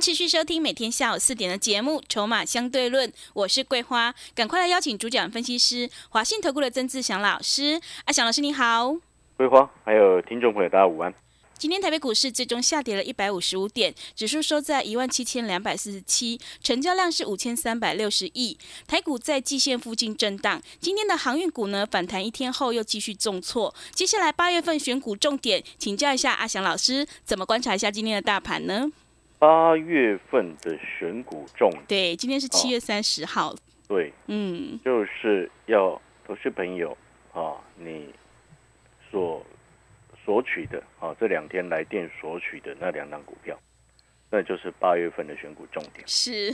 持续收听每天下午四点的节目《筹码相对论》，我是桂花，赶快来邀请主讲分析师华信投顾的曾志祥老师。阿祥老师你好，桂花还有听众朋友大家午安。今天台北股市最终下跌了一百五十五点，指数收在一万七千两百四十七，成交量是五千三百六十亿。台股在季线附近震荡。今天的航运股呢反弹一天后又继续重挫。接下来八月份选股重点，请教一下阿祥老师，怎么观察一下今天的大盘呢？八月份的选股重点，对，今天是七月三十号。对，嗯，就是要投资朋友啊，你所索取的啊，这两天来电索取的那两档股票，那就是八月份的选股重点。是，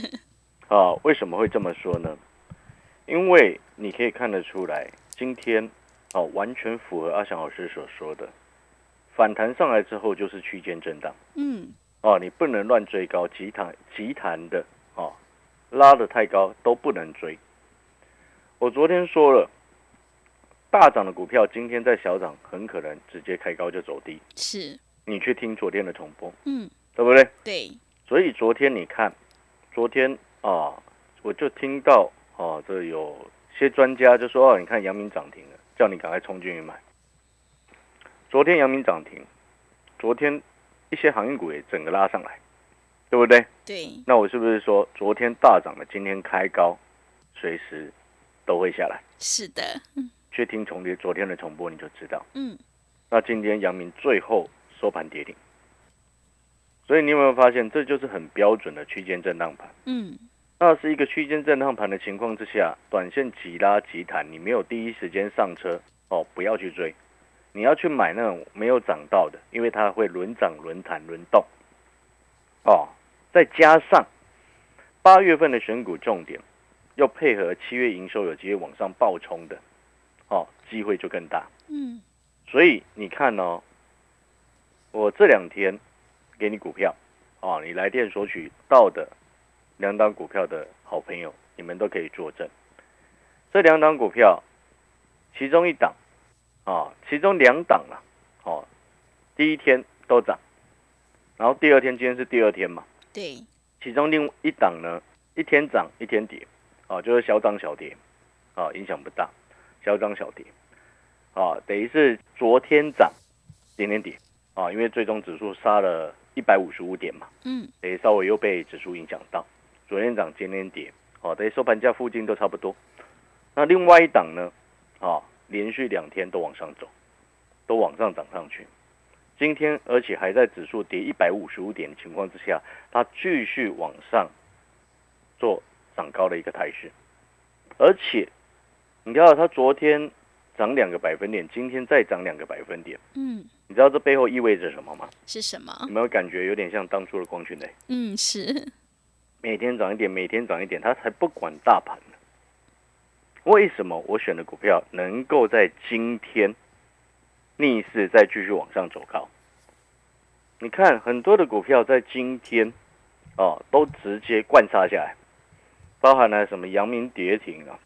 啊，为什么会这么说呢？因为你可以看得出来，今天哦，完全符合阿翔老师所说的，反弹上来之后就是区间震荡。嗯，哦，你不能乱追高，急弹急弹的哦，拉得太高都不能追。我昨天说了，大涨的股票今天在小涨，很可能直接开高就走低。是，你去听昨天的重播，嗯，对不对？对，所以昨天你看，昨天啊，我就听到哦，这有些专家就说哦，你看阳明涨停了，叫你赶快冲进去买。昨天阳明涨停，昨天一些航运股也整个拉上来，对不对？对，那我是不是说昨天大涨的，今天开高，随时都会下来？是的，去听重叠昨天的重播你就知道。嗯，那今天阳明最后收盘跌停，所以你有没有发现，这就是很标准的区间震荡盘？嗯，那是一个区间震荡盘的情况之下，短线急拉急弹，你没有第一时间上车哦，不要去追，你要去买那种没有涨到的，因为它会轮涨、轮弹、轮动。哦，再加上八月份的选股重点，又配合七月营收有机会往上暴冲的，哦，机会就更大。嗯，所以你看哦，我这两天给你股票，哦，你来电索取到的两档股票的好朋友，你们都可以作证。这两档股票，其中一档，啊，其中两档啊，哦，第一天都涨，然后第二天今天是第二天嘛，对，其中另一档呢，一天涨一天跌，啊，就是小涨小跌，啊，影响不大，小涨小跌，啊，等于是昨天涨，今天跌，啊，因为最终指数杀了一百五十五点嘛，嗯，等于稍微又被指数影响到，昨天涨今天跌，哦，等于收盘价附近都差不多。那另外一档呢，啊，连续两天都往上走，都往上涨上去。今天而且还在指数跌一百五十五点的情况之下，它继续往上做涨高的一个态势，而且你知道它昨天涨两个百分点，今天再涨两个百分点，嗯，你知道这背后意味着什么吗？是什么有？没有感觉有点像当初的光讯呢？嗯，是，每天涨一点，每天涨一点，它才不管大盘呢。为什么我选的股票能够在今天逆势再继续往上走高？你看很多的股票在今天哦都直接灌杀下来，包含了什么阳明跌停啊，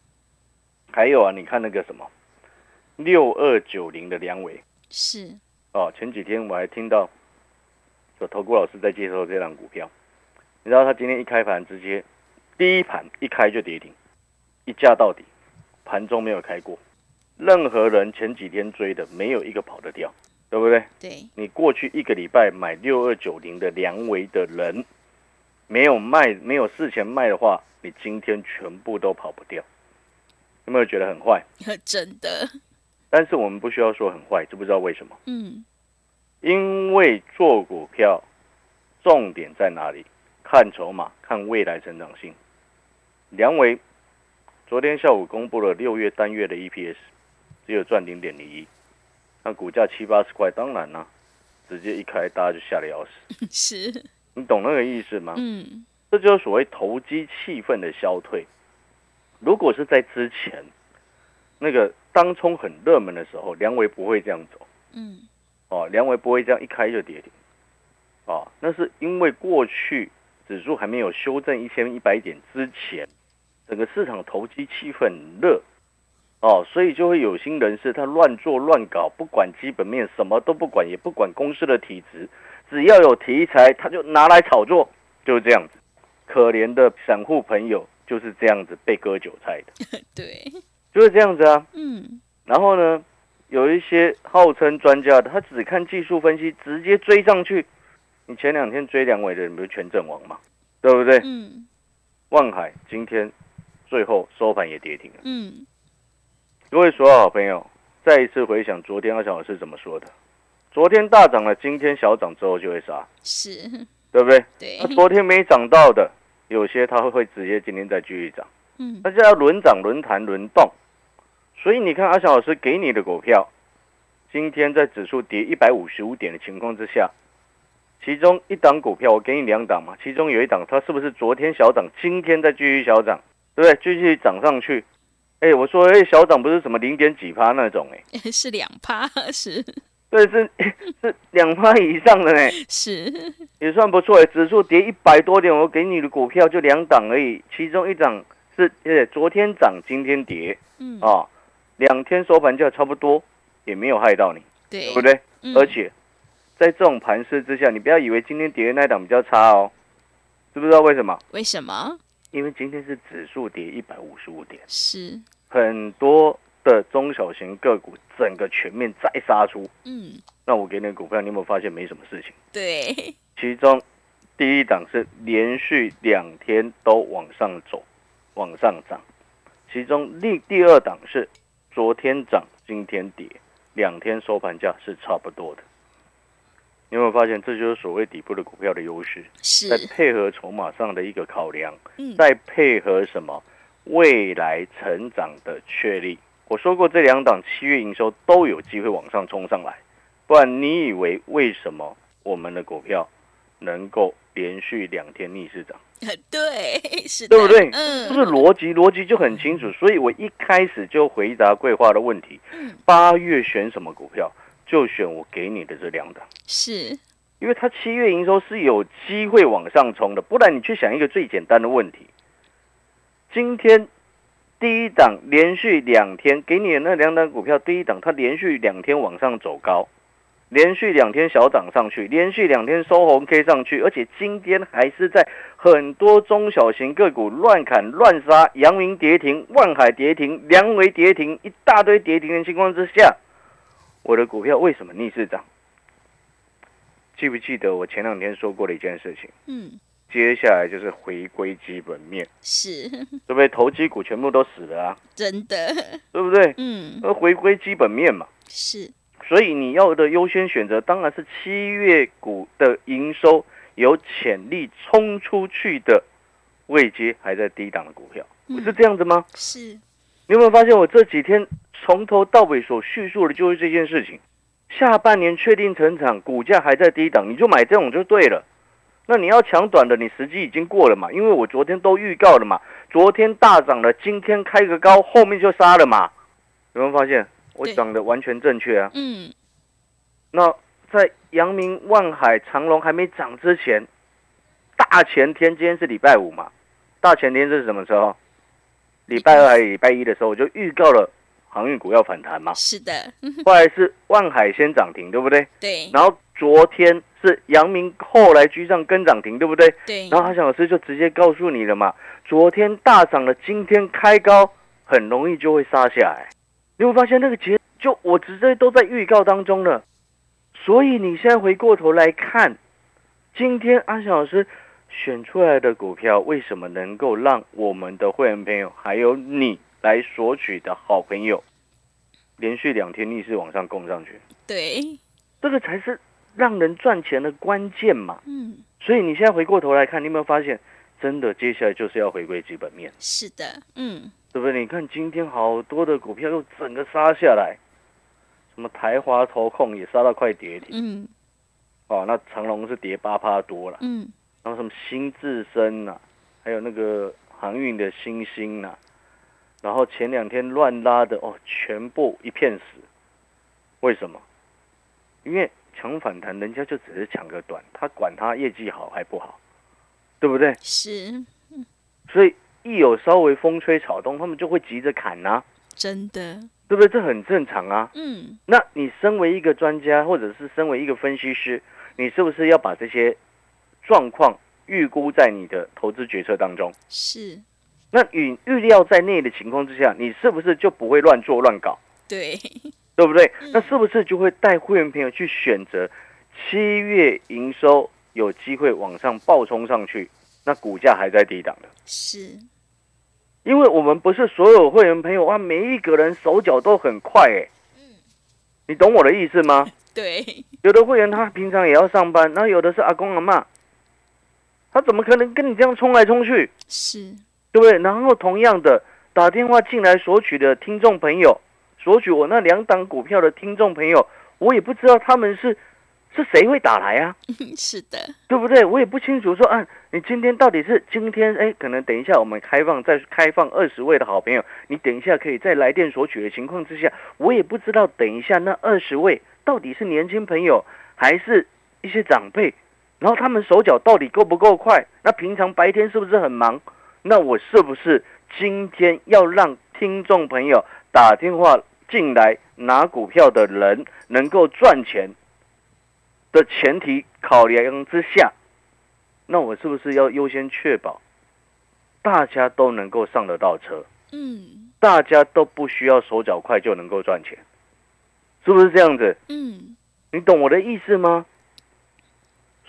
还有啊，你看那个什么六二九零的梁伟是，哦，前几天我还听到有投顾老师在介绍这档股票，你知道他今天一开盘直接第一盘一开就跌停，一价到底，盘中没有开过，任何人前几天追的没有一个跑得掉，对不对？对，你过去一个礼拜买六二九零的梁维的人，没有卖，没有事前卖的话，你今天全部都跑不掉，有没有觉得很坏？真的，但是我们不需要说很坏，知不知道为什么？嗯，因为做股票重点在哪里？看筹码，看未来成长性。梁维昨天下午公布了六月单月的 EPS，只有赚零点零一，那股价七八十块，当然啦、直接一开大家就吓得要死。是，你懂那个意思吗？嗯，这就是所谓投机气氛的消退。如果是在之前那个当冲很热门的时候，梁维不会这样走。嗯，哦，梁维不会这样一开就跌停。哦，那是因为过去指数还没有修正一千一百点之前，整个市场投机气氛热。哦，所以就会有心人士他乱做乱搞，不管基本面什么都不管，也不管公司的体质，只要有题材他就拿来炒作，就是这样子。可怜的散户朋友就是这样子被割韭菜的，对，就是这样子啊。嗯，然后呢，有一些号称专家的，他只看技术分析，直接追上去。你前两天追两尾的人不是全阵亡吗？对不对？嗯万海今天最后收盘也跌停了。嗯，各位所有好朋友，再一次回想昨天阿翔老师怎么说的：昨天大涨了，今天小涨之后就会杀，是，对不对？对。那，昨天没涨到的，有些它会会直接今天再继续涨，嗯。那就要轮涨、轮弹、轮动。所以你看阿翔老师给你的股票，今天在指数跌一百五十五点的情况之下，其中一档股票我给你两档嘛，其中有一档它是不是昨天小涨，今天再继续小涨，对不对？继续涨上去。哎，我说哎，小涨不是什么零点几趴那种哎，是两趴，是对，是 是两趴以上的呢，是，也算不错哎。指数跌一百多点，我给你的股票就两档而已，其中一档是呃昨天涨，今天跌嗯，啊，两天收盘价差不多，也没有害到你，对对不？对？嗯而且在这种盘势之下，你不要以为今天跌的那档比较差哦，知不知道为什么？为什么？因为今天是指数跌一百五十五点，是，很多的中小型个股整个全面再杀出。嗯，那我给你的股票，你有没有发现没什么事情？对，其中第一档是连续两天都往上走，往上涨；其中第第二档是昨天涨，今天跌，两天收盘价是差不多的。你有没有发现，这就是所谓底部的股票的优势？是再，配合筹码上的一个考量，嗯，再配合什么未来成长的确立。我说过，这两档七月营收都有机会往上冲上来，不然你以为为什么我们的股票能够连续两天逆势涨？对，是的，对不对嗯，不是逻辑，逻辑就很清楚。所以我一开始就回答桂花的问题嗯：八月选什么股票？就选我给你的这两档。是，因为它七月营收是有机会往上冲的，不然你去想一个最简单的问题：今天第一档连续两天给你的那两档股票，第一档它连续两天往上走高，连续两天小涨上去，连续两天收红 K 上去，而且今天还是在很多中小型个股乱砍乱杀，阳明跌停，万海跌停，梁维跌停，一大堆跌停的情况之下，我的股票为什么逆势涨？记不记得我前两天说过的一件事情？嗯，接下来就是回归基本面，是，对不对？投机股全部都死了啊，真的，对不对？嗯，而回归基本面嘛，是，所以你要的优先选择当然是七月股的营收有潜力冲出去的位阶还在低档的股票，不是嗯，这样子吗？是，你有没有发现我这几天从头到尾所叙述的就是这件事情？下半年确定成长，股价还在低档，你就买这种就对了。那你要抢短的，你时机已经过了嘛？因为我昨天都预告了嘛，昨天大涨了，今天开个高，后面就杀了嘛。有没有发现我讲的完全正确啊？嗯，那在阳明、万海、长隆还没涨之前，大前天今天是礼拜五嘛？大前天是什么时候？礼拜二还是礼拜一的时候，我就预告了航运股要反弹嘛。是的，嗯 后来是万海先涨停，对不对？对，然后昨天是阳明后来居上跟涨停，对不对？对，然后阿翔老师就直接告诉你了嘛，昨天大涨了，今天开高，很容易就会杀下来。你会发现那个节就我直接都在预告当中了，所以你现在回过头来看，今天阿翔老师选出来的股票，为什么能够让我们的会员朋友还有你来索取的好朋友，连续两天逆势往上攻上去？对，这个才是让人赚钱的关键嘛。嗯，所以你现在回过头来看，你有没有发现，真的接下来就是要回归基本面，是的，嗯，对不对？你看今天好多的股票又整个杀下来，什么台华投控也杀到快跌停，嗯，哦，那长隆是跌八趴多了，嗯，然后什么新智深呐、还有那个航运的新星呐、然后前两天乱拉的哦，全部一片死。为什么？因为抢反弹，人家就只是抢个短，他管他业绩好还不好，对不对？是所以一有稍微风吹草动，他们就会急着砍呐、真的，对不对？这很正常啊。嗯，那你身为一个专家，或者是身为一个分析师，你是不是要把这些状况预估在你的投资决策当中？是，那与预料在内的情况之下，你是不是就不会乱做乱搞，对，对不对？嗯？那是不是就会带会员朋友去选择七月营收有机会往上暴冲上去，那股价还在低档的？是，因为我们不是所有会员朋友啊，每一个人手脚都很快哎，你懂我的意思吗？对，有的会员他平常也要上班，那有的是阿公阿妈，他怎么可能跟你这样冲来冲去，是，对不对？然后同样的打电话进来索取的听众朋友，索取我那两档股票的听众朋友，我也不知道他们是是谁会打来啊，是的，对不对？我也不清楚说啊，你今天到底是今天哎，可能等一下我们开放再开放二十位的好朋友，你等一下可以在来电索取的情况之下，我也不知道等一下那二十位到底是年轻朋友还是一些长辈，然后他们手脚到底够不够快？那平常白天是不是很忙？那我是不是今天要让听众朋友打电话进来拿股票的人能够赚钱的前提考量之下，那我是不是要优先确保大家都能够上得到车，嗯大家都不需要手脚快就能够赚钱，是不是这样子？嗯，你懂我的意思吗？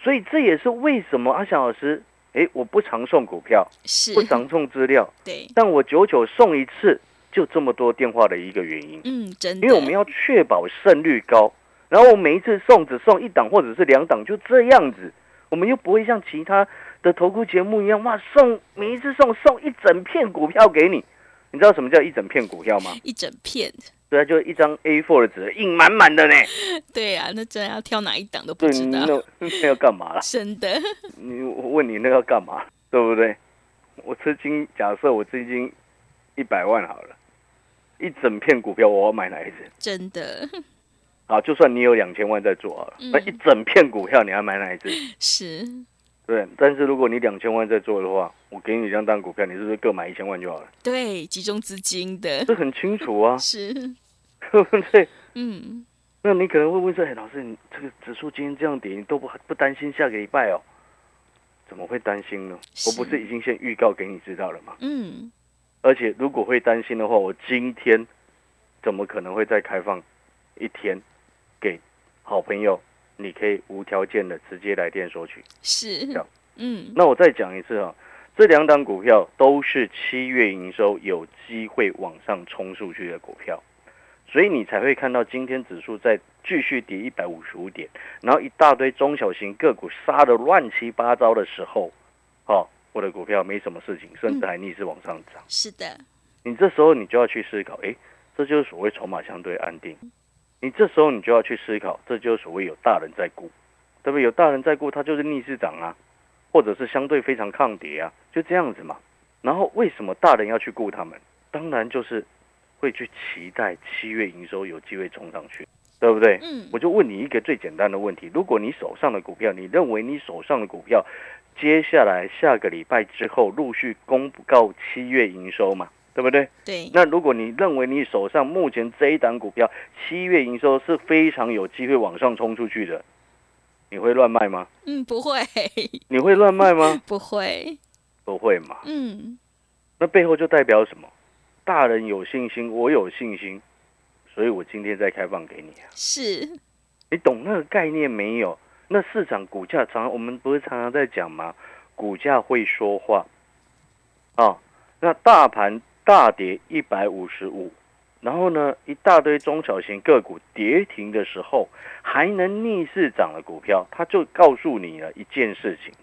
所以这也是为什么阿翔老师，诶，我不常送股票，是。不，常送资料，对，但我久久送一次就这么多电话的一个原因，嗯，真的，因为我们要确保胜率高，然后我每一次送只送一档或者是两档，就这样子，我们又不会像其他的投顾节目一样，哇，送每一次送送一整片股票给你，你知道什么叫一整片股票吗？一整片，对啊，就一张 A4 的纸，印满满的呢。对啊，那真的要挑哪一档都不，知道，那 那要干嘛啦？真的，你我问你那要干嘛？对不对？我资金假设我资金一百万好了，一整片股票我要买哪一只？真的好，就算你有两千万在做好了，嗯那一整片股票你要买哪一只？是，对，但是如果你两千万在做的话，我给你两档股票，你是不是各买一千万就好了？对，集中资金的，这很清楚啊，是，对不对？嗯，那你可能会问说，哎，老师，你这个指数今天这样跌，你都不不担心下个礼拜哦？怎么会担心呢？我不是已经先预告给你知道了吗？嗯，而且如果会担心的话，我今天怎么可能会再开放一天给好朋友？你可以无条件的直接来电索取。是嗯，那我再讲一次啊，这两档股票都是七月营收有机会往上冲出去的股票，所以你才会看到今天指数在继续跌一百五十五点，然后一大堆中小型个股杀的乱七八糟的时候，哦，我的股票没什么事情，甚至还逆势往上涨。是的，你这时候你就要去思考，诶，这就是所谓筹码相对安定。你这时候你就要去思考，这就是所谓有大人在顾，对不对？有大人在顾，它就是逆势涨啊，或者是相对非常抗跌啊，就这样子嘛。然后为什么大人要去顾他们？当然就是会去期待七月营收有机会冲上去，对不对？嗯，我就问你一个最简单的问题：如果你手上的股票，你认为你手上的股票接下来下个礼拜之后陆续公告七月营收嘛，对不对？对，那如果你认为你手上目前这一档股票七月营收是非常有机会往上冲出去的，你会乱卖吗？嗯，不会，你会乱卖吗？不会，不会嘛。嗯，那背后就代表什么？大人有信心，我有信心，所以我今天再开放给你啊。是，你懂那个概念没有？那市场股价常我们不是常常在讲吗？股价会说话。啊，那大盘大跌一百五十五，然后呢，一大堆中小型个股跌停的时候，还能逆势涨的股票，它就告诉你了一件事情：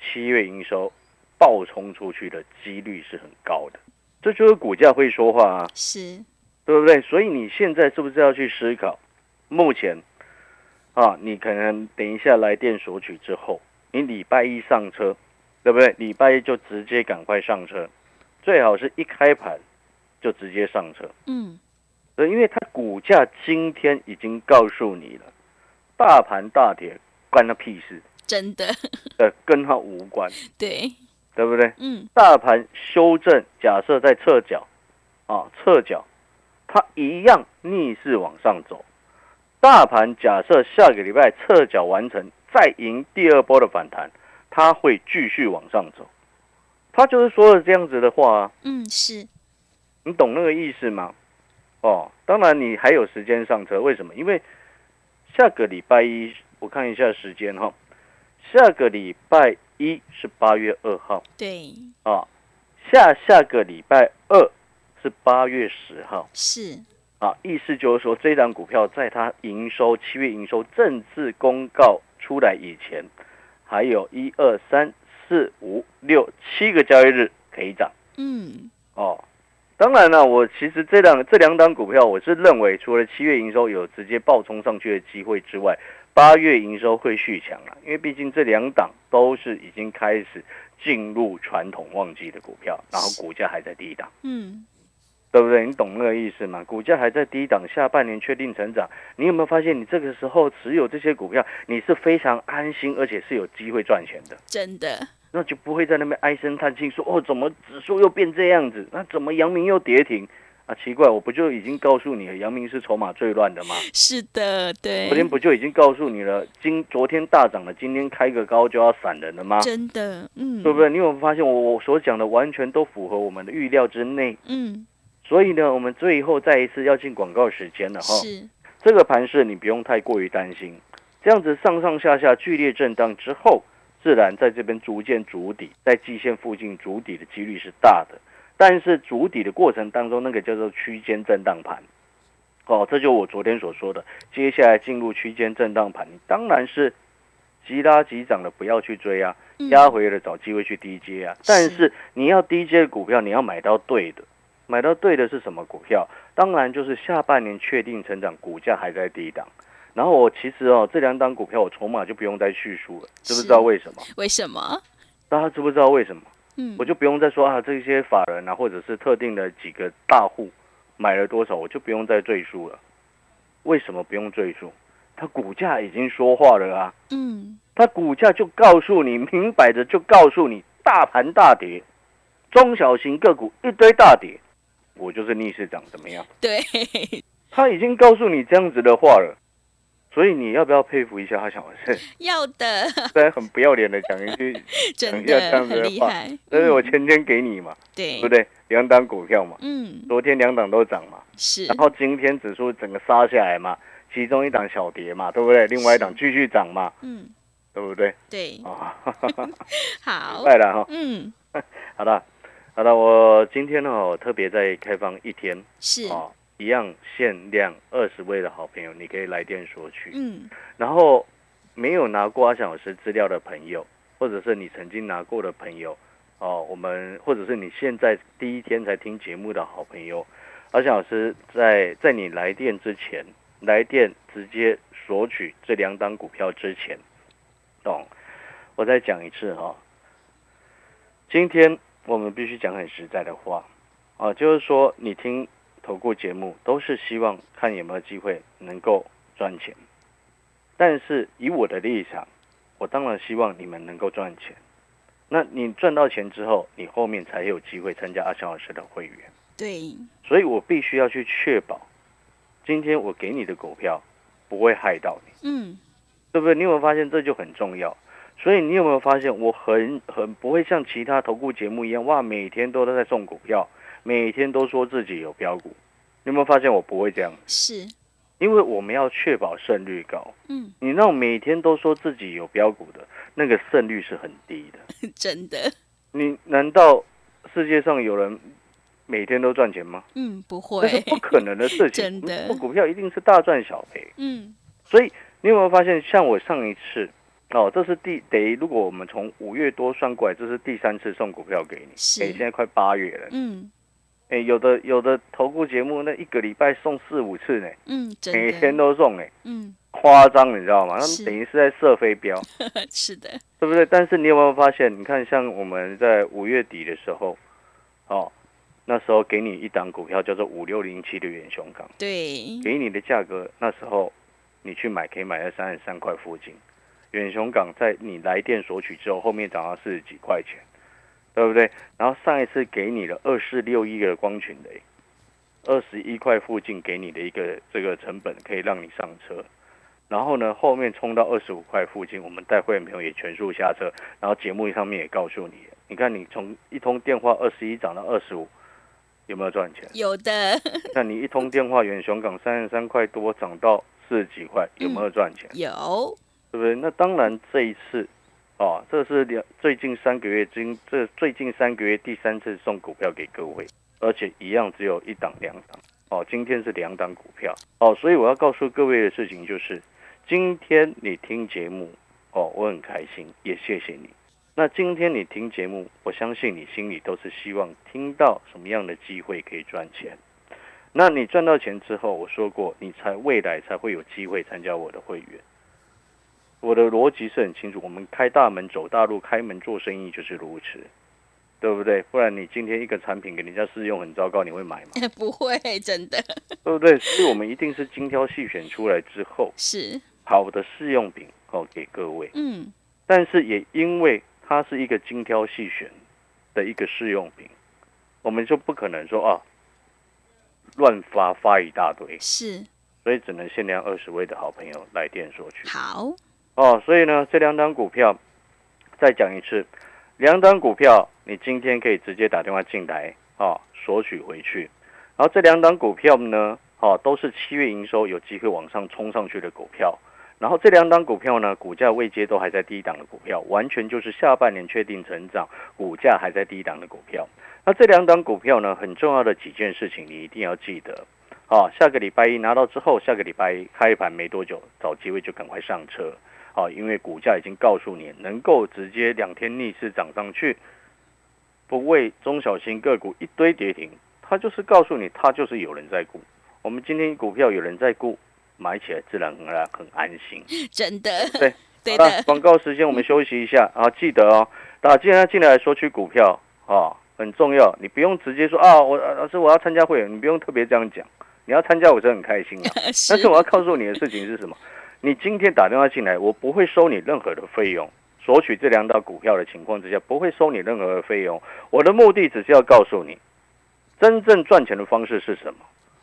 七月营收爆冲出去的几率是很高的。这就是股价会说话啊。是，对不对？所以你现在是不是要去思考，目前啊，你可能等一下来电索取之后，你你礼拜一上车，对不对？礼拜一就直接赶快上车，最好是一开盘就直接上车。嗯，对，因为它股价今天已经告诉你了，大盘大跌关他屁事，真的，呃，跟它无关，对，对不对？嗯，大盘修正，假设在侧脚，啊，侧脚，它一样逆势往上走。大盘假设下个礼拜侧脚完成，再迎第二波的反弹，它会继续往上走。他就是说了这样子的话啊，嗯，是，你懂那个意思吗？哦，当然你还有时间上车，为什么？因为下个礼拜一，我看一下时间哈，下个礼拜一是八月二号。对，啊，下下个礼拜二是八月十号。是，啊，意思就是说这档股票在它营收七月营收正式公告出来以前，还有一二三四五六七个交易日可以涨。嗯，哦，当然了，我其实这两这两档股票，我是认为除了七月营收有直接爆冲上去的机会之外，八月营收会续强啊，因为毕竟这两档都是已经开始进入传统旺季的股票，然后股价还在低档，嗯，对不对？你懂那个意思吗？股价还在低档，下半年确定成长，你有没有发现，你这个时候持有这些股票，你是非常安心，而且是有机会赚钱的。真的，那就不会在那边唉声叹气说哦，怎么指数又变这样子？那怎么阳明又跌停啊？奇怪，我不就已经告诉你了，阳明是筹码最乱的吗？是的，对昨，天不就已经告诉你了，今昨天大涨了，今天开个高就要散人了吗？真的，嗯，对不对？你有没有发现我我所讲的完全都符合我们的预料之内？嗯，所以呢，我们最后再一次要进广告时间了哈。是，这个盘势你不用太过于担心，这样子上上下下剧烈震荡之后，自然在这边逐渐筑底，在季线附近筑底的几率是大的。但是筑底的过程当中，那个叫做区间震荡盘，哦，这就我昨天所说的，接下来进入区间震荡盘，你当然是急拉急涨的不要去追啊，嗯压回了找机会去低接啊。但是你要低接的股票，你要买到对的，买到对的是什么股票？当然就是下半年确定成长，股价还在低档。然后我其实哦，这两档股票我筹码就不用再叙述了，知不知道为什么？为什么？大家知不知道为什么？嗯我，就不用再说啊，这些法人啊，或者是特定的几个大户买了多少，我就不用再赘述了。为什么不用赘述？它股价已经说话了啊，嗯，它股价就告诉你，明摆着就告诉你，大盘大跌，中小型个股一堆大跌，我就是逆势涨，怎么样？对，他已经告诉你这样子的话了，所以你要不要佩服一下他小是 要的，虽然很不要脸的讲一句，真讲一下这样子的话但是我嗯前天给你嘛，对。对不，对？两档股票嘛，嗯，昨天两档都涨嘛，是，然后今天指数整个杀下来嘛，其中一档小跌嘛，对不对？另外一档继续涨嘛，嗯，对不对？对，啊，好，拜了哈，嗯，好的，好的，我今天呢，我特别再开放一天。是，啊，一样限量二十位的好朋友，你可以来电索取。嗯，然后没有拿过阿翔老师资料的朋友，或者是你曾经拿过的朋友，哦，我们或者是你现在第一天才听节目的好朋友，阿翔老师在在你来电之前，来电直接索取这两档股票之前，懂？我再讲一次哈、今天我们必须讲很实在的话，啊，就是说你听投顾节目都是希望看有没有机会能够赚钱。但是以我的立场，我当然希望你们能够赚钱。那你赚到钱之后，你后面才有机会参加阿强老师的会员。对，所以我必须要去确保，今天我给你的股票不会害到你，嗯，对不对？你有没有发现这就很重要？所以你有没有发现，我很很不会像其他投顾节目一样，哇，每天都在送股票，每天都说自己有标股。你有没有发现我不会这样？是，因为我们要确保胜率高。嗯，你那种每天都说自己有标股的，那个胜率是很低的。真的，你难道世界上有人每天都赚钱吗？嗯，不那是会，不可能的事情。真的股票一定是大赚小赔。嗯，所以你有没有发现，像我上一次哦，这是第等于如果我们从五月多算过来，这是第三次送股票给你。是哎，现在快八月了。嗯，哎，有的有的投顾节目那一个礼拜送四五次呢，嗯，每天，都送呢。嗯，夸张，你知道吗？他们等于是在射飞镖，是的，对不对？但是你有没有发现？你看，像我们在五月底的时候，哦，那时候给你一档股票叫做五六零七的远雄港，对，给你的价格那时候你去买可以买在三十三块附近。远雄港在你来电索取之后，后面涨到四十几块钱，对不对？然后上一次给你了二四六一的光群雷，二十一块附近给你的一个这个成本可以让你上车，然后呢后面冲到二十五块附近，我们带会员朋友也全数下车，然后节目上面也告诉你，你看你从一通电话二十一涨到二十五，有没有赚钱？有的，那你一通电话远雄港三十三块多涨到四十几块，有没有赚钱？有，对不对？那当然，这一次，哦，这是两最近三个月今这最近三个月第三次送股票给各位，而且一样只有一档两档，哦，今天是两档股票，哦，所以我要告诉各位的事情就是，今天你听节目，哦，我很开心，也谢谢你。那今天你听节目，我相信你心里都是希望听到什么样的机会可以赚钱。那你赚到钱之后，我说过，你才未来才会有机会参加我的会员。我的逻辑是很清楚，我们开大门走大路，开门做生意就是如此，对不对？不然你今天一个产品给人家试用很糟糕，你会买吗？不会，真的对不对？所以我们一定是精挑细选出来之后，是，好的试用品哦给各位。嗯，但是也因为它是一个精挑细选的一个试用品，我们就不可能说啊乱发发一大堆，是，所以只能限量二十位的好朋友来电索取。好，哦，所以呢，这两档股票再讲一次，两档股票你今天可以直接打电话进来啊，索取回去。然后这两档股票呢，哦，都是七月营收有机会往上冲上去的股票。然后这两档股票呢，股价位阶都还在低档的股票，完全就是下半年确定成长，股价还在低档的股票。那这两档股票呢，很重要的几件事情你一定要记得。啊，下个礼拜一拿到之后，下个礼拜一开盘没多久，找机会就赶快上车。啊，因为股价已经告诉你，能够直接两天逆势涨上去，不为中小型个股一堆跌停，它就是告诉你，它就是有人在估。我们今天股票有人在估，买起来自然而然很安心。真的，对，对好的，广告时间我们休息一下啊，记得哦，打进来进来说去股票啊，很重要。你不用直接说啊，我呃老师我要参加会员，你不用特别这样讲。你要参加，我真的很开心啊。是但是我要告诉你的事情是什么？你今天打电话进来，我不会收你任何的费用。索取这两道股票的情况之下，不会收你任何的费用。我的目的只是要告诉你，真正赚钱的方式是什么。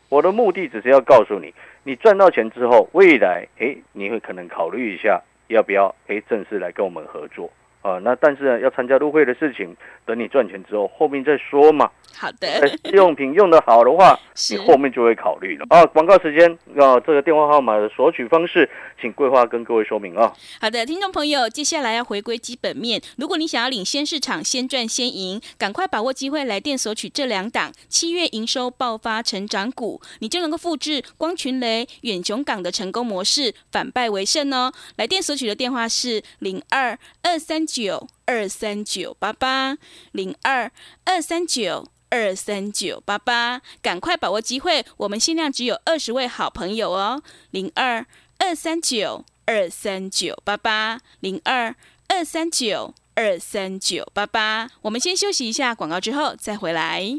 我的目的只是要告诉你，你赚到钱之后，未来诶，你会可能考虑一下要不要诶正式来跟我们合作啊。那但是呢，要参加入会的事情，等你赚钱之后，后面再说嘛。好哎的，试用品用的好的话，你后面就会考虑了啊。广告时间啊，这个电话号码的索取方式，请桂花跟各位说明啊。好的，听众朋友，接下来要回归基本面。如果你想要领先市场，先赚先赢，赶快把握机会来电索取这两档七月营收爆发成长股，你就能够复制光群雷、远雄港的成功模式，反败为胜哦。来电索取的电话是零二二三九二三九八八零二二三九。二三九八八，赶快把握机会，我们限量只有二十位好朋友哦，零二二三九二三九八八零二二三九二三九八八。我们先休息一下广告，之后再回来。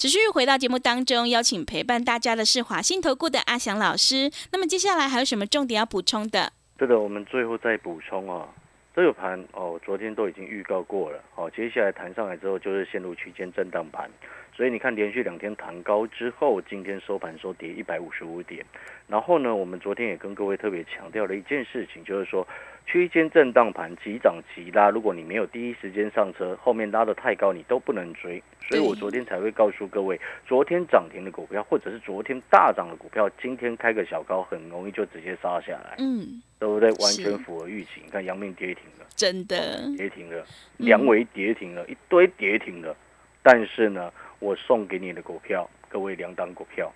持续回到节目当中，邀请陪伴大家的是华信投顾的阿翔老师。那么接下来还有什么重点要补充的？对的，我们最后再补充啊，这个盘哦，昨天都已经预告过了，好，接下来弹上来之后就是陷入区间震荡盘，所以你看连续两天弹高之后，今天收盘收跌一百五十五点，然后呢，我们昨天也跟各位特别强调了一件事情，就是说区间震荡盘，急涨急拉。如果你没有第一时间上车，后面拉得太高，你都不能追。所以我昨天才会告诉各位，昨天涨停的股票，或者是昨天大涨的股票，今天开个小高，很容易就直接杀下来，嗯，对不对？完全符合预期。你看阳明跌停了，真的，跌停了，梁维跌停了，一堆跌停了。但是呢，我送给你的股票，各位两档股票，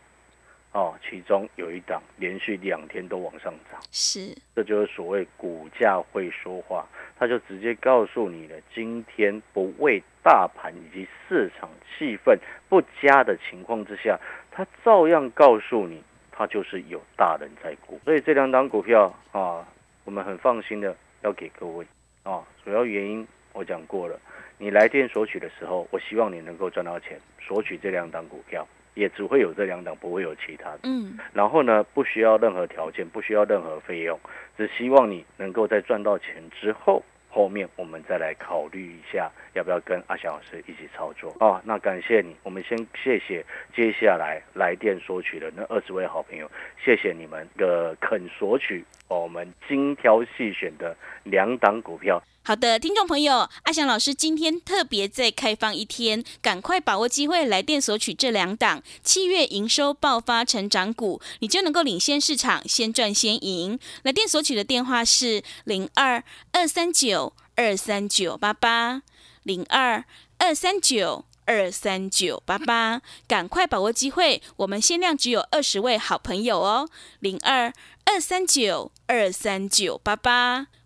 哦，其中有一档连续两天都往上涨，是，这就是所谓股价会说话，它就直接告诉你了，今天不为大盘以及市场气氛不佳的情况之下，它照样告诉你，它就是有大人在股。所以这两档股票啊，我们很放心的要给各位啊，主要原因我讲过了。你来电索取的时候，我希望你能够赚到钱。索取这两档股票，也只会有这两档，不会有其他的。嗯，然后呢，不需要任何条件，不需要任何费用，只希望你能够在赚到钱之后，后面我们再来考虑一下，要不要跟阿翔老师一起操作啊？那感谢你，我们先谢谢接下来来电索取的那二十位好朋友，谢谢你们的肯索取我们精挑细选的两档股票。好的，听众朋友，阿翔老师今天特别再开放一天，赶快把握机会来电索取这两档七月营收爆发成长股，你就能够领先市场，先赚先赢。来电索取的电话是零二二三九二三九八八零二二三九二三九八八，赶快把握机会，我们限量只有二十位好朋友哦，零二二三九二三九八八。